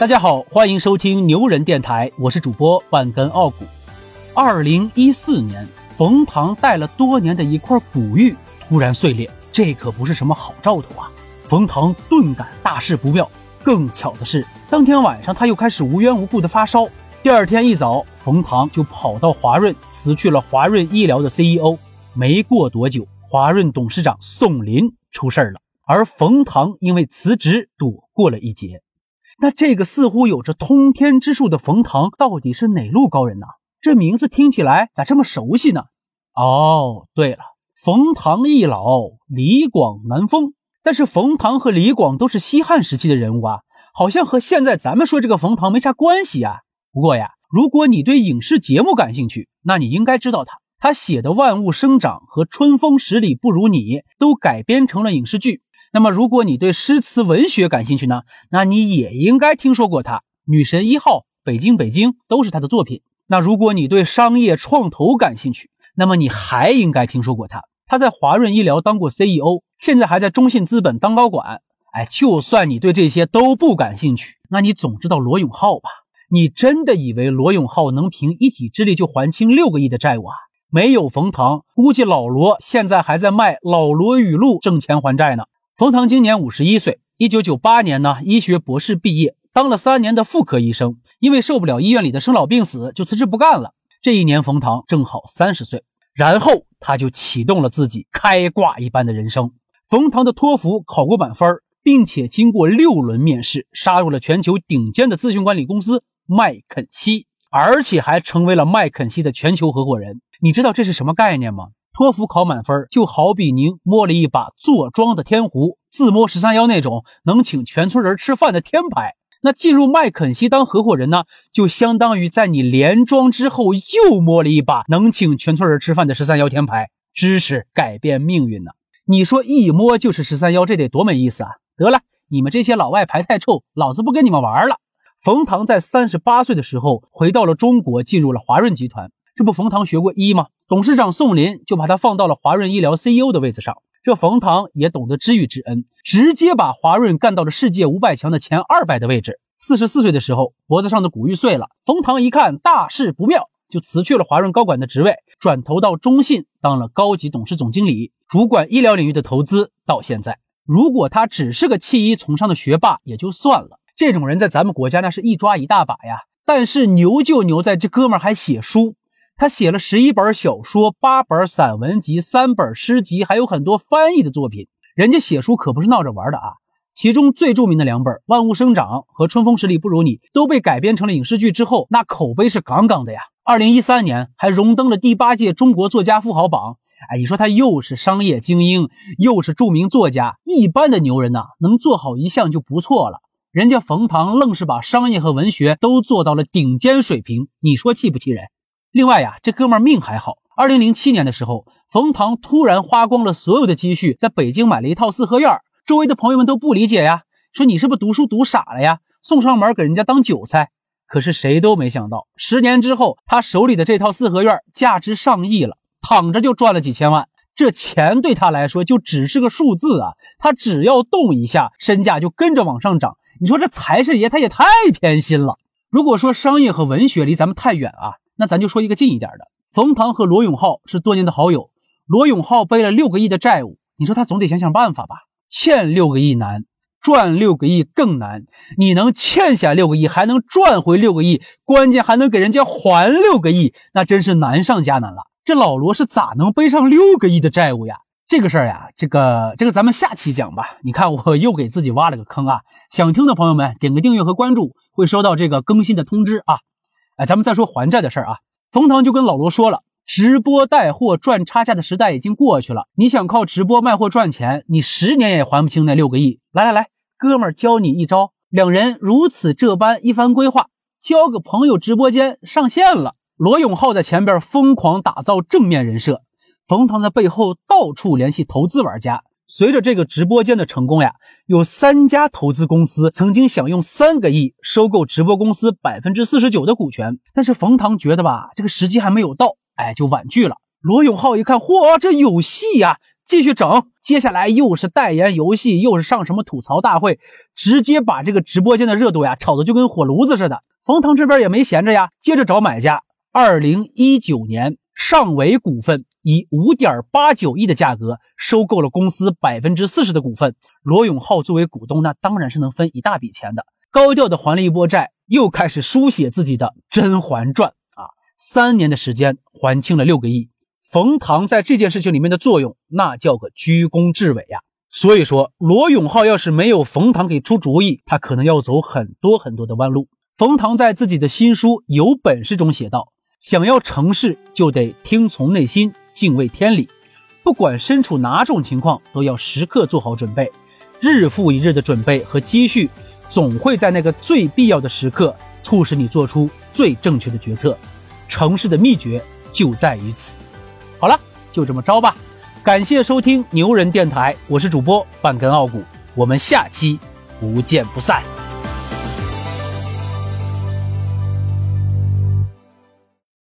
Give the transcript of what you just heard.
大家好，欢迎收听牛人电台，我是主播万根傲骨。二零一四年，冯唐戴了多年的一块古玉突然碎裂，这可不是什么好兆头啊！冯唐顿感大事不妙。更巧的是，当天晚上他又开始无缘无故的发烧。第二天一早，冯唐就跑到华润辞去了华润医疗的 CEO。没过多久，华润董事长宋林出事了，而冯唐因为辞职躲过了一劫。那这个似乎有着通天之术的冯唐到底是哪路高人呢？这名字听起来咋这么熟悉呢？哦，对了，冯唐易老，李广难封。但是冯唐和李广都是西汉时期的人物啊，好像和现在咱们说这个冯唐没啥关系啊。不过呀，如果你对影视节目感兴趣，那你应该知道他，他写的《万物生长》和《春风十里不如你》都改编成了影视剧。那么，如果你对诗词文学感兴趣呢？那你也应该听说过他，《女神一号》《北京北京》都是他的作品。那如果你对商业创投感兴趣，那么你还应该听说过他。他在华润医疗当过 CEO，现在还在中信资本当高管。哎，就算你对这些都不感兴趣，那你总知道罗永浩吧？你真的以为罗永浩能凭一己之力就还清六个亿的债务啊？没有冯唐，估计老罗现在还在卖《老罗语录》挣钱还债呢。冯唐今年五十一岁，一九九八年呢，医学博士毕业，当了三年的妇科医生，因为受不了医院里的生老病死，就辞职不干了。这一年，冯唐正好三十岁，然后他就启动了自己开挂一般的人生。冯唐的托福考过满分，并且经过六轮面试，杀入了全球顶尖的咨询管理公司麦肯锡，而且还成为了麦肯锡的全球合伙人。你知道这是什么概念吗？托福考满分，就好比您摸了一把坐庄的天胡，自摸十三幺那种能请全村人吃饭的天牌。那进入麦肯锡当合伙人呢，就相当于在你连庄之后又摸了一把能请全村人吃饭的十三幺天牌。知识改变命运呢？你说一摸就是十三幺，这得多没意思啊！得了，你们这些老外牌太臭，老子不跟你们玩了。冯唐在三十八岁的时候回到了中国，进入了华润集团。这不，冯唐学过医吗？董事长宋林就把他放到了华润医疗 CEO 的位置上。这冯唐也懂得知遇之恩，直接把华润干到了世界五百强的前二百的位置。四十四岁的时候，脖子上的骨玉碎了，冯唐一看大事不妙，就辞去了华润高管的职位，转投到中信当了高级董事总经理，主管医疗领域的投资。到现在，如果他只是个弃医从商的学霸也就算了，这种人在咱们国家那是一抓一大把呀。但是牛就牛在这哥们儿还写书。他写了十一本小说、八本散文集、三本诗集，还有很多翻译的作品。人家写书可不是闹着玩的啊！其中最著名的两本《万物生长》和《春风十里不如你》都被改编成了影视剧之后，那口碑是杠杠的呀。二零一三年还荣登了第八届中国作家富豪榜。哎，你说他又是商业精英，又是著名作家，一般的牛人呐，能做好一项就不错了。人家冯唐愣是把商业和文学都做到了顶尖水平，你说气不气人？另外呀，这哥们命还好。二零零七年的时候，冯唐突然花光了所有的积蓄，在北京买了一套四合院。周围的朋友们都不理解呀，说你是不是读书读傻了呀？送上门给人家当韭菜。可是谁都没想到，十年之后，他手里的这套四合院价值上亿了，躺着就赚了几千万。这钱对他来说就只是个数字啊，他只要动一下，身价就跟着往上涨。你说这财神爷他也太偏心了。如果说商业和文学离咱们太远啊。那咱就说一个近一点的，冯唐和罗永浩是多年的好友。罗永浩背了六个亿的债务，你说他总得想想办法吧？欠六个亿难，赚六个亿更难。你能欠下六个亿，还能赚回六个亿，关键还能给人家还六个亿，那真是难上加难了。这老罗是咋能背上六个亿的债务呀？这个事儿呀，这个这个咱们下期讲吧。你看我 又给自己挖了个坑啊！想听的朋友们点个订阅和关注，会收到这个更新的通知啊。哎，咱们再说还债的事儿啊。冯唐就跟老罗说了，直播带货赚差价的时代已经过去了。你想靠直播卖货赚钱，你十年也还不清那六个亿。来来来，哥们儿教你一招。两人如此这般一番规划，交个朋友直播间上线了。罗永浩在前边疯狂打造正面人设，冯唐在背后到处联系投资玩家。随着这个直播间的成功呀。有三家投资公司曾经想用三个亿收购直播公司百分之四十九的股权，但是冯唐觉得吧，这个时机还没有到，哎，就婉拒了。罗永浩一看，嚯，这有戏呀，继续整。接下来又是代言游戏，又是上什么吐槽大会，直接把这个直播间的热度呀炒得就跟火炉子似的。冯唐这边也没闲着呀，接着找买家。二零一九年，上伟股份以五点八九亿的价格收购了公司百分之四十的股份。罗永浩作为股东，那当然是能分一大笔钱的。高调的还了一波债，又开始书写自己的《甄嬛传》啊，三年的时间还清了六个亿。冯唐在这件事情里面的作用，那叫个居功至伟呀。所以说，罗永浩要是没有冯唐给出主意，他可能要走很多很多的弯路。冯唐在自己的新书《有本事》中写道：“想要成事，就得听从内心，敬畏天理。不管身处哪种情况，都要时刻做好准备。日复一日的准备和积蓄，总会在那个最必要的时刻，促使你做出最正确的决策。成事的秘诀就在于此。”好了，就这么着吧。感谢收听牛人电台，我是主播半根傲骨，我们下期不见不散。